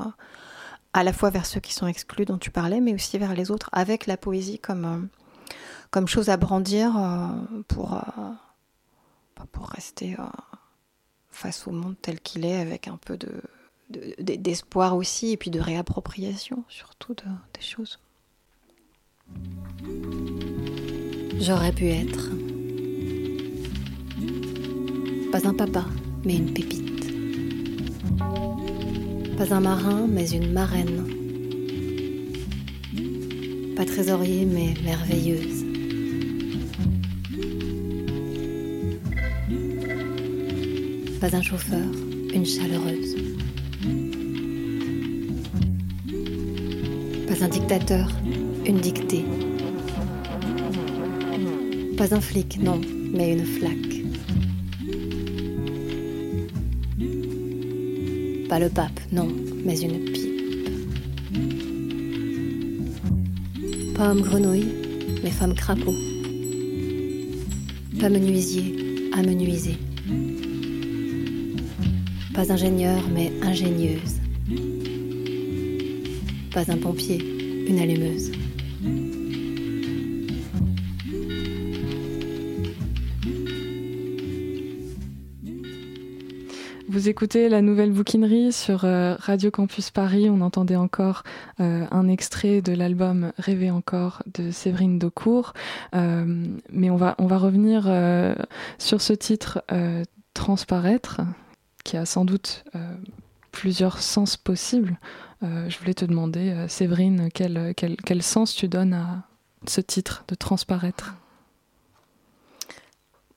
Speaker 2: à la fois vers ceux qui sont exclus dont tu parlais, mais aussi vers les autres, avec la poésie comme, euh, comme chose à brandir pour, bah, pour rester face au monde tel qu'il est, avec un peu de, d'espoir aussi, et puis de réappropriation surtout de, des choses.
Speaker 5: J'aurais pu être pas un papa, mais une pépite. Pas un marin, mais une marraine. Pas trésorier, mais merveilleuse. Pas un chauffeur, une chaleureuse. Pas un dictateur, une dictée. Pas un flic, non, mais une flaque. Pas le pape, non, mais une pipe. Pas homme grenouille, mais femme crapaud. Pas menuisier, amenuisé. Pas ingénieur, mais ingénieuse. Pas un pompier, une allumeuse.
Speaker 1: Vous écoutez la nouvelle bouquinerie sur euh, Radio Campus Paris. On entendait encore euh, un extrait de l'album Rêver encore de Séverine Daucourt. Euh, mais on va, on va revenir sur ce titre Transparaître, qui a sans doute plusieurs sens possibles. Je voulais te demander, Séverine, quel, quel, quel sens tu donnes à ce titre de Transparaître?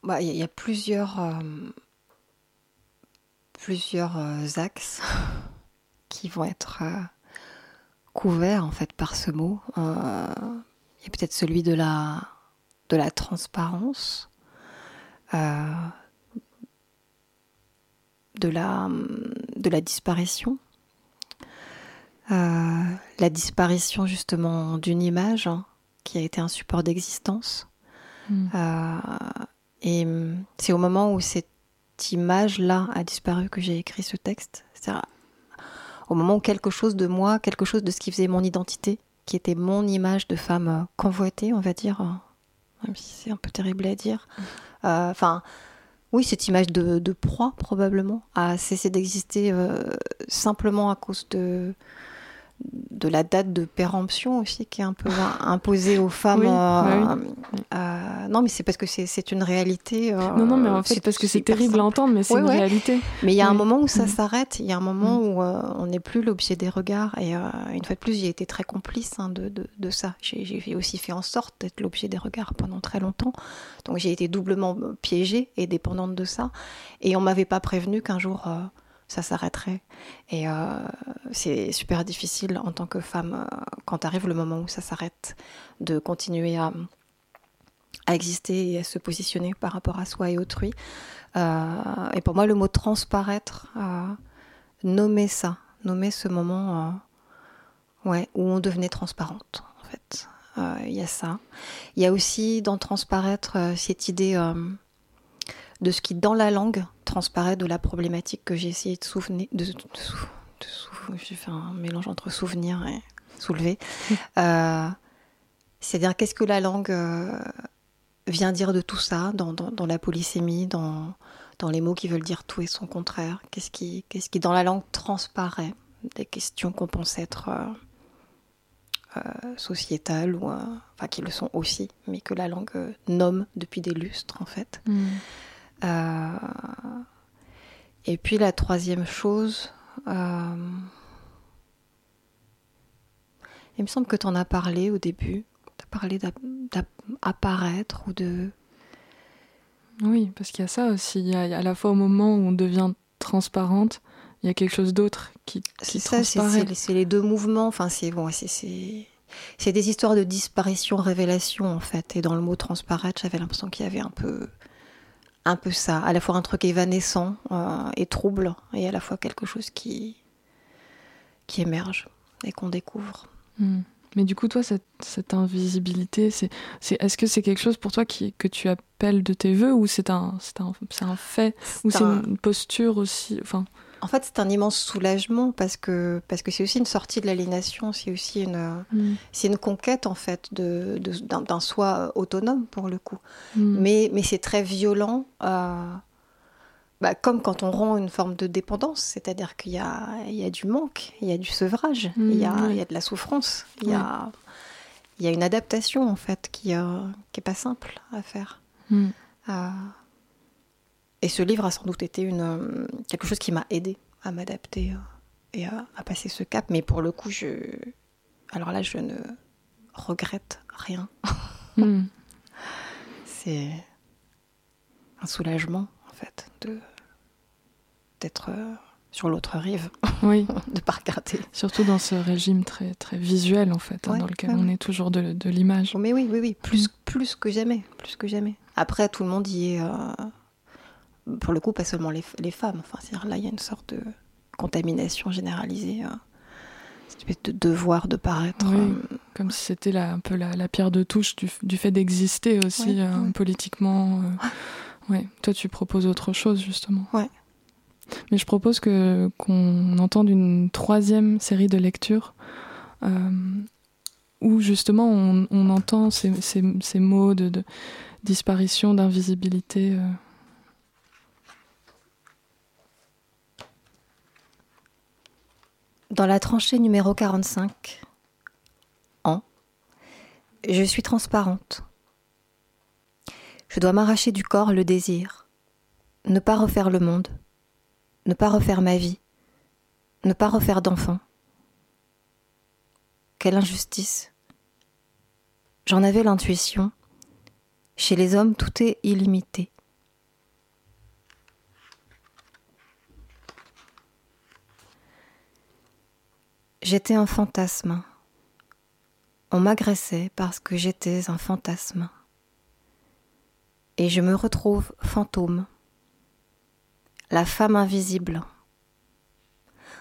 Speaker 2: Bah, Il y, a plusieurs plusieurs euh, axes qui vont être euh, couverts en fait par ce mot. Euh, il y a peut-être celui de la, de la transparence, de, la, de la disparition. La disparition justement d'une image hein, qui a été un support d'existence. Hmm. et c'est au moment où c'est image-là a disparu que j'ai écrit ce texte. cest au moment où quelque chose de moi, quelque chose de ce qui faisait mon identité, qui était mon image de femme euh, convoitée, on va dire, euh, même si c'est un peu terrible à dire. Euh, enfin, oui, cette image de, proie, probablement, a cessé d'exister simplement à cause de, de la date de péremption aussi qui est un peu imposée aux femmes.
Speaker 1: Oui,
Speaker 2: euh,
Speaker 1: bah oui.
Speaker 2: euh, non, mais c'est parce que c'est c'est une réalité. euh,
Speaker 1: Non, non, mais en fait, parce que c'est terrible à entendre, mais c'est
Speaker 2: Ouais,
Speaker 1: une
Speaker 2: ouais.
Speaker 1: réalité.
Speaker 2: Mais il y a un moment où ça
Speaker 1: Mhm.
Speaker 2: s'arrête, il y a un moment où euh, on n'est plus l'objet des regards. Et une fois de plus, j'ai été très complice hein, de, de, de ça. J'ai aussi fait en sorte d'être l'objet des regards pendant très longtemps. Donc j'ai été doublement piégée et dépendante de ça. Et on m'avait pas prévenu qu'un jour ça s'arrêterait. Et euh, c'est super difficile en tant que femme, euh, quand arrive le moment où ça s'arrête, de continuer à, exister et à se positionner par rapport à soi et autrui. Euh, et pour moi, le mot transparaître, nommer ça, nommer ce moment ouais, où on devenait transparente, en fait. Il y a ça. Il y a aussi dans transparaître cette idée de ce qui, dans la langue, transparaît de la problématique que j'ai essayé de souvenir. De, de j'ai fait un mélange entre souvenir et soulever. Euh, C'est-à-dire, qu'est-ce que la langue euh, vient dire de tout ça, dans, dans- dans la polysémie, dans, dans les mots qui veulent dire tout et son contraire? Qu'est-ce qui, qui, dans la langue, transparaît Des questions qu'on pense être euh, euh, sociétales, ou, euh, enfin, qui le sont aussi, mais que la langue euh, nomme depuis des lustres, en fait?
Speaker 1: Mm.
Speaker 2: Euh, et puis la troisième chose, euh, il me semble que tu en as parlé au début. Tu as parlé d'app- d'apparaître ou de...
Speaker 1: Oui, parce qu'il y a ça aussi. Il y a, à la fois au moment où on devient transparente, il y a quelque chose d'autre qui, qui
Speaker 2: ça, c'est
Speaker 1: transparaît.
Speaker 2: c'est les- c'est les deux mouvements. Enfin, c'est bon, c'est- c'est c'est des histoires de disparition, révélation en fait. Et dans le mot transparaître, j'avais l'impression qu'il y avait un peu, un peu ça, à la fois un truc évanescent euh, et trouble, et à la fois quelque chose qui qui émerge et qu'on découvre.
Speaker 1: Mm. Mais du coup, toi, cette, cette invisibilité, c'est, c'est, est-ce que c'est quelque chose pour toi qui, que tu appelles de tes voeux ou c'est un, c'est un, c'est un fait ou c'est
Speaker 2: un-
Speaker 1: une posture aussi enfin,
Speaker 2: En fait, c'est un immense soulagement parce que parce que c'est aussi une sortie de l'aliénation, c'est aussi une
Speaker 1: mm.
Speaker 2: c'est une conquête en fait de de- d'un d'un soi autonome pour le coup.
Speaker 1: Mm.
Speaker 2: Mais, mais c'est très violent, euh, bah, comme quand on rend une forme de dépendance, c'est-à-dire qu'il y a, il y a du manque, il y a du sevrage,
Speaker 1: Mm,
Speaker 2: il, y a, il y a de la souffrance, il y, a, il y a une adaptation en fait qui n'est qui est pas simple à faire.
Speaker 1: Mm.
Speaker 2: Euh, et ce livre a sans doute été une, euh, quelque chose qui m'a aidé à m'adapter euh, et à, à passer ce cap. Mais pour le coup, je, alors là, je ne regrette rien.
Speaker 1: Mm.
Speaker 2: C'est un soulagement, en fait, de d'être euh, sur l'autre rive,
Speaker 1: Oui,
Speaker 2: de pas regarder.
Speaker 1: surtout dans ce régime très, très visuel en fait, hein, dans lequel
Speaker 2: ouais,
Speaker 1: on est toujours de, de l'image.
Speaker 2: Mais oui, oui, oui, plus, plus que jamais, plus que jamais. Après, tout le monde y est, euh, pour le coup, pas seulement les, les femmes. Enfin, c'est-à-dire là, il y a une sorte de contamination généralisée, cette espèce de devoir de paraître.
Speaker 1: Oui.
Speaker 2: euh,
Speaker 1: Comme si c'était un peu la, la pierre de touche du, du fait d'exister aussi euh, politiquement. euh. Ouais. Toi, tu proposes autre chose justement.
Speaker 2: Ouais.
Speaker 1: Mais je propose que qu'on entende une troisième série de lectures où justement on, on entend ces, ces, ces mots de, de disparition, d'invisibilité.
Speaker 2: Dans la tranchée numéro 45, en, je suis transparente. Je dois m'arracher du corps le désir, ne pas refaire le monde, ne pas refaire ma vie, ne pas refaire d'enfant. Quelle injustice. J'en avais l'intuition. Chez les hommes, tout est illimité. J'étais un fantasme. On m'agressait parce que j'étais un fantasme. Et je me retrouve fantôme. La femme invisible.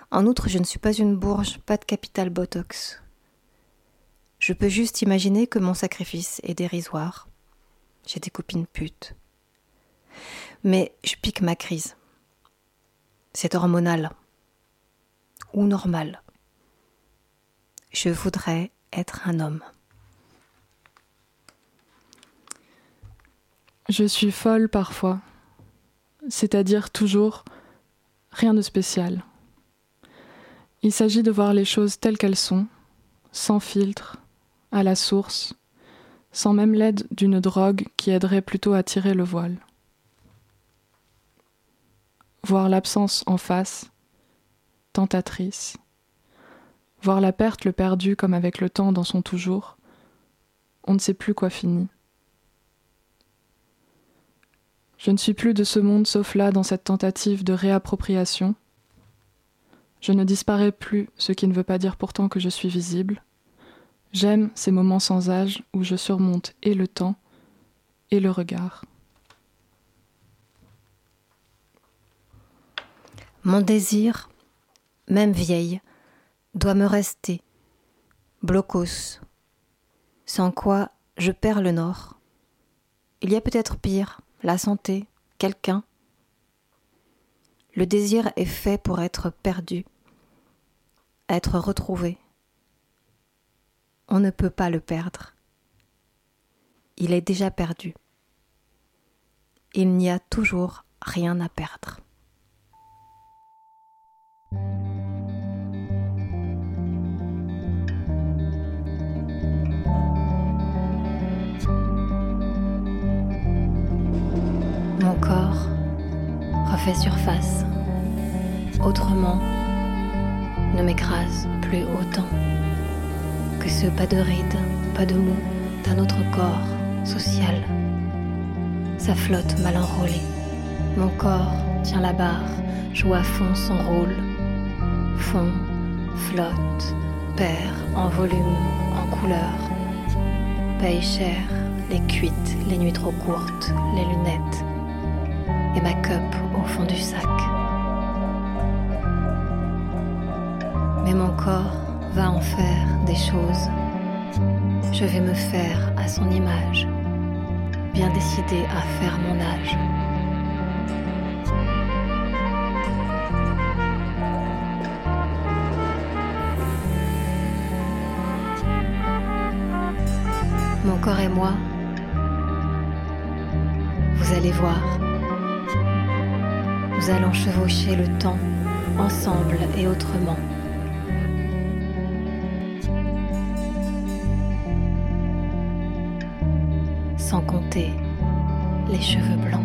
Speaker 2: En outre, je ne suis pas une bourge, pas de capital botox. Je peux juste imaginer que mon sacrifice est dérisoire. J'ai des copines putes. Mais je pique ma crise. C'est hormonal. Ou normal. Je voudrais être un homme.
Speaker 1: Je suis folle parfois, c'est-à-dire toujours rien de spécial. Il s'agit de voir les choses telles qu'elles sont, sans filtre, à la source, sans même l'aide d'une drogue qui aiderait plutôt à tirer le voile. Voir l'absence en face, tentatrice. Voir la perte, le perdu comme avec le temps dans son toujours. On ne sait plus quoi finit. Je ne suis plus de ce monde sauf là dans cette tentative de réappropriation. Je ne disparais plus, ce qui ne veut pas dire pourtant que je suis visible. J'aime ces moments sans âge où je surmonte et le temps et le regard.
Speaker 2: Mon désir, même vieille, doit me rester, blocos, sans quoi je perds le nord. Il y a peut-être pire, la santé, quelqu'un. Le désir est fait pour être perdu, être retrouvé. On ne peut pas le perdre. Il est déjà perdu. Il n'y a toujours rien à perdre. Corps refait surface. Autrement, ne m'écrase plus autant que ce pas de ride, pas de mou d'un autre corps social. Sa flotte mal enrôlée. Mon corps tient la barre, joue à fond son rôle. Fond, flotte, perd en volume, en couleur. Paye cher les cuites, les nuits trop courtes, les lunettes ma cup au fond du sac. Mais mon corps va en faire des choses. Je vais me faire à son image, bien décidé à faire mon âge. Mon corps et moi, vous allez voir, nous allons chevaucher le temps ensemble et autrement. Sans compter les cheveux blancs.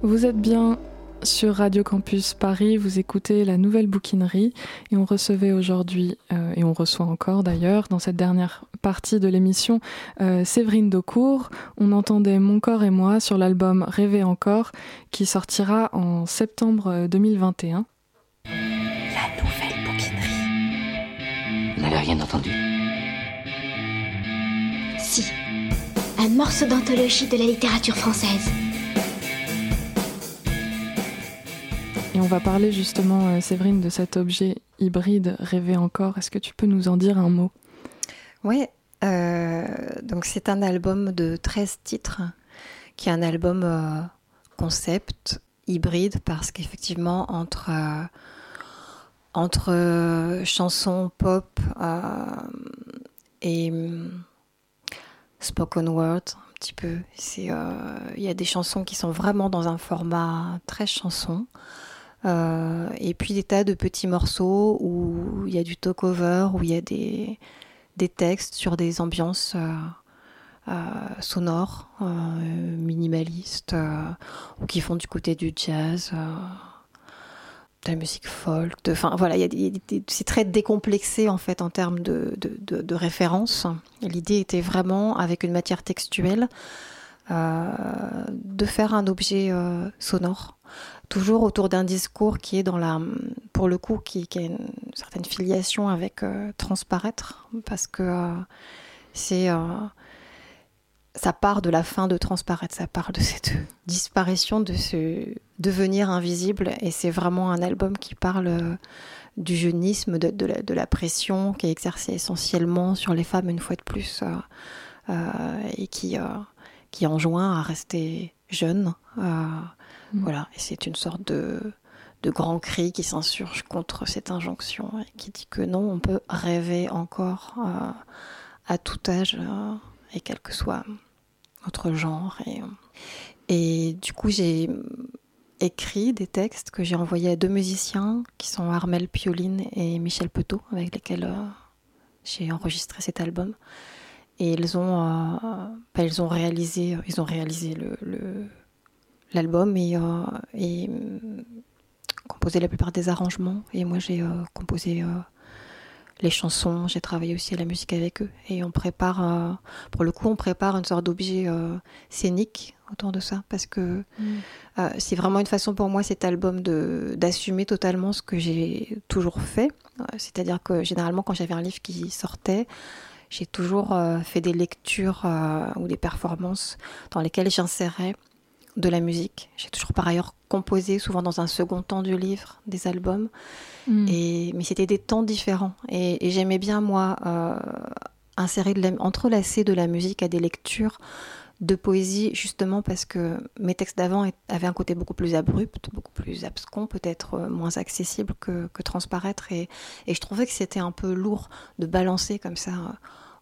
Speaker 1: Vous êtes bien sur Radio Campus Paris, vous écoutez la nouvelle bouquinerie et on recevait aujourd'hui, euh, et on reçoit encore d'ailleurs, dans cette dernière partie de l'émission, euh, Séverine Daucourt. On entendait Mon corps et moi sur l'album Rêver encore qui sortira en septembre 2021.
Speaker 3: La nouvelle bouquinerie.
Speaker 6: Vous n'avez rien entendu?
Speaker 7: Si. Un morceau d'anthologie de la littérature française.
Speaker 1: Et on va parler justement, euh, Séverine, de cet objet hybride Rêver encore. Est-ce que tu peux nous en dire un mot?
Speaker 2: Oui, euh, donc c'est un album de 13 titres, qui est un album euh, concept hybride, parce qu'effectivement, entre, entre chansons pop et spoken word, un petit peu, il y a des chansons qui sont vraiment dans un format très chanson. Euh, et puis des tas de petits morceaux où il y a du talk-over, où il y a des, des textes sur des ambiances euh, euh, sonores, minimalistes, ou qui font du côté du jazz, de la musique folk. Enfin voilà, c'est très décomplexé en fait en termes de, de, de, de références. L'idée était vraiment, avec une matière textuelle, de faire un objet sonore toujours autour d'un discours qui est dans la, pour le coup, qui, a une certaine filiation avec euh, transparaître, parce que euh, c'est, euh, ça part de la fin de transparaître, ça part de cette disparition, de ce devenir invisible, et c'est vraiment un album qui parle euh, du jeunisme, de, la, de la pression qui est exercée essentiellement sur les femmes une fois de plus, et qui, qui enjoint à rester jeune.
Speaker 1: Mm.
Speaker 2: Voilà, et c'est une sorte de, de grand cri qui s'insurge contre cette injonction et qui dit que non, on peut rêver encore euh, à tout âge euh, et quel que soit notre genre. Et, du coup, j'ai écrit des textes que j'ai envoyés à deux musiciens qui sont Armel Pioline et Michel Petot, avec lesquels euh, j'ai enregistré cet album. Et ils ont, bah, ils ont réalisé, ils ont réalisé le, l'album et, euh, et composé la plupart des arrangements. Et moi, j'ai composé les chansons, j'ai travaillé aussi à la musique avec eux. Et on prépare, pour le coup, on prépare une sorte d'objet scénique autour de ça parce que mm. euh, c'est vraiment une façon pour moi cet album de d'assumer totalement ce que j'ai toujours fait. Euh, c'est-à-dire que généralement quand j'avais un livre qui sortait, j'ai toujours euh, fait des lectures ou des performances dans lesquelles j'insérais de la musique. J'ai toujours par ailleurs composé, souvent dans un second temps du livre, des albums. Mm. Et, mais c'était des temps différents. Et, j'aimais bien, moi, insérer, de la, entrelacer de la musique à des lectures de poésie justement parce que mes textes d'avant avaient un côté beaucoup plus abrupt, beaucoup plus abscon, peut-être euh, moins accessible que, transparaître. Et, je trouvais que c'était un peu lourd de balancer comme ça euh,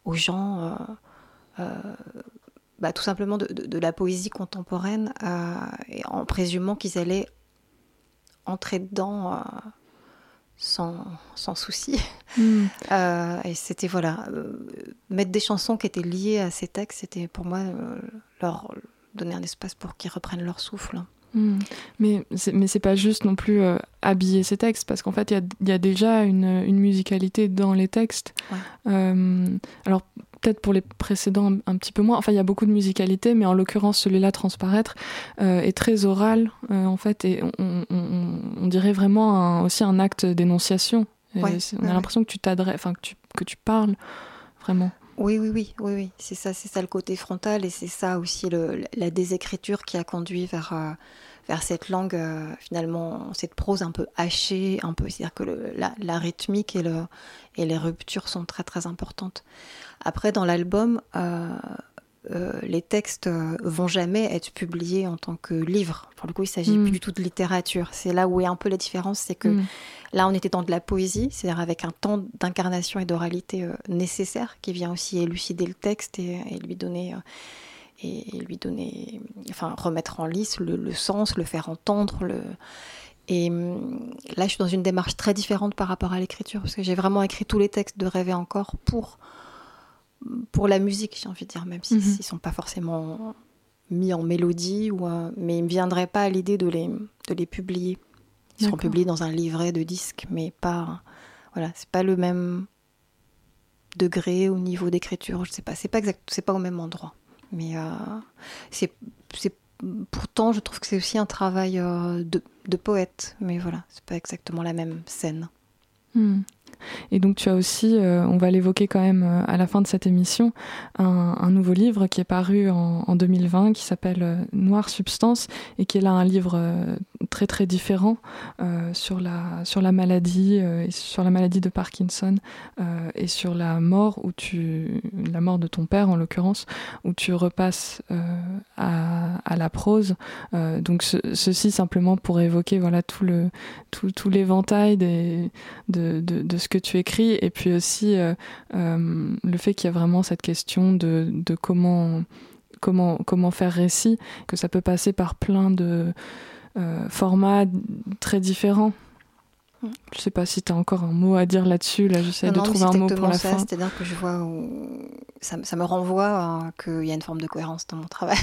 Speaker 2: aux gens, euh, bah, tout simplement de, la poésie contemporaine, en présumant qu'ils allaient entrer dedans sans, sans souci. Hmm. Euh, et c'était, voilà, euh, mettre des chansons qui étaient liées à ces textes, c'était pour moi euh, leur donner un espace pour qu'ils reprennent leur souffle.
Speaker 1: Hmm. Mais Mais c'est pas juste non plus habiller ces textes, parce qu'en fait, il y, y a, déjà une, une, musicalité dans les textes. alors, peut-être pour les précédents un, petit peu moins. Enfin, il y a beaucoup de musicalité, mais en l'occurrence, celui-là, Transparaître, euh, est très oral, euh, en fait, et on, dirait vraiment aussi un acte d'énonciation. on a l'impression que tu t'adresses, enfin, que tu, que tu parles vraiment.
Speaker 2: Oui, oui, oui, oui, oui. c'est ça, c'est ça le côté frontal, et c'est ça aussi le, la désécriture qui a conduit vers, euh, vers cette langue, finalement, cette prose un peu hachée, un peu, c'est-à-dire que la, la, rythmique et, le, et les ruptures sont très, très importantes. Après, dans l'album, euh, euh, les textes euh, vont jamais être publiés en tant que livre. Pour le coup, il s'agit mm. plus du tout de littérature. C'est là où est un peu la différence, c'est que mm. là, on était dans de la poésie, c'est-à-dire avec un temps d'incarnation et d'oralité nécessaire qui vient aussi élucider le texte et, lui donner et lui donner, enfin, remettre en lice le, sens, le faire entendre, le. Et hum, là, je suis dans une démarche très différente par rapport à l'écriture, parce que j'ai vraiment écrit tous les textes de Rêver encore pour pour la musique, j'ai envie de dire, même s'ils mhm. ne sont pas forcément mis en mélodie, ou, mais il ne me viendrait pas à l'idée de les, de les publier. Ils seront publiés dans un livret de disques, mais pas. Voilà, c'est pas le même degré au niveau d'écriture, je sais pas, c'est pas exact, c'est pas au même endroit. Mais euh, c'est, pourtant, je trouve que c'est aussi un travail euh, de, de, poète, mais voilà, c'est pas exactement la même scène.
Speaker 1: Hmm. Et donc tu as aussi, euh, on va l'évoquer quand même euh, à la fin de cette émission, un, nouveau livre qui est paru en, 2020 qui s'appelle euh, Noire Substance et qui est là un livre très très différent sur, la, sur la maladie, sur la maladie de Parkinson et sur la mort, où tu, la mort de ton père en l'occurrence, où tu repasses à, la prose. donc ceci simplement pour évoquer voilà, tout, le, tout, tout l'éventail de, de, de que tu écris et puis aussi euh, euh, le fait qu'il y a vraiment cette question de, de, comment, comment, comment faire récit, que ça peut passer par plein de euh, formats très différents. Mm. Je sais pas si tu as encore un mot à dire là-dessus. Là, j'essaie de trouver un mot pour la fin.
Speaker 2: C'est-à-dire que je vois ça, ça, me renvoie qu'il y a une forme de cohérence dans mon travail,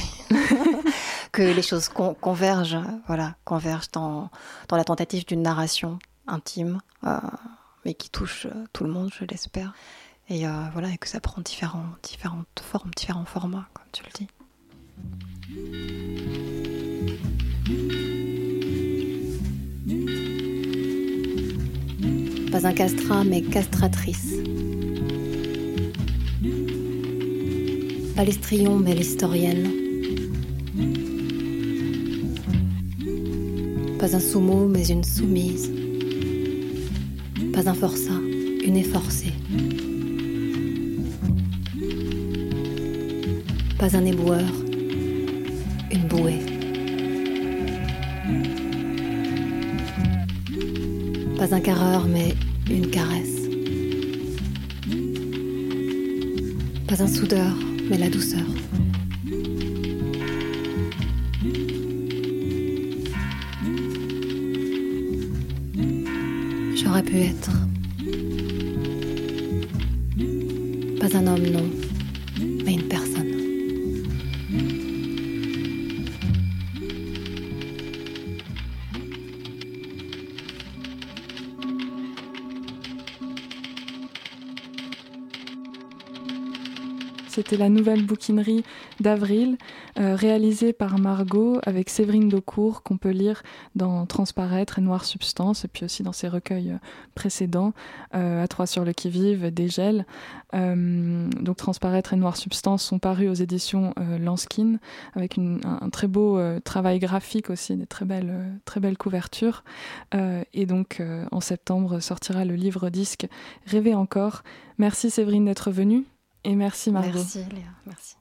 Speaker 2: que les choses convergent, voilà, convergent dans, dans la tentative d'une narration intime, mais qui touche euh, tout le monde, je l'espère. Et euh, voilà, et que ça prend différents, différentes formes, différents formats, comme tu le dis.
Speaker 5: Pas un castrat, mais castratrice. Pas l'estrion, mais l'historienne. Pas un soumo, mais une soumise. Pas un forçat, une efforcée. Pas un éboueur, une bouée. Pas un carreur, mais une caresse. Pas un soudeur, mais la douceur. Pas un homme, non, mais une personne.
Speaker 1: C'était la nouvelle bouquinerie d'avril, euh, réalisée par Margot avec Séverine Daucourt, qu'on peut lire dans Transparaître et Noire Substance, et puis aussi dans ses recueils euh, précédents, euh, À trois sur le qui-vive, Dégel. donc Transparaître et Noire Substance sont parus aux éditions Lanskin, avec une, un, très beau travail graphique aussi, des très belles, très belles couvertures. et donc en septembre sortira le livre disque Rêver encore. Merci Séverine d'être venue. Et merci Margot.
Speaker 2: Merci Léa, merci.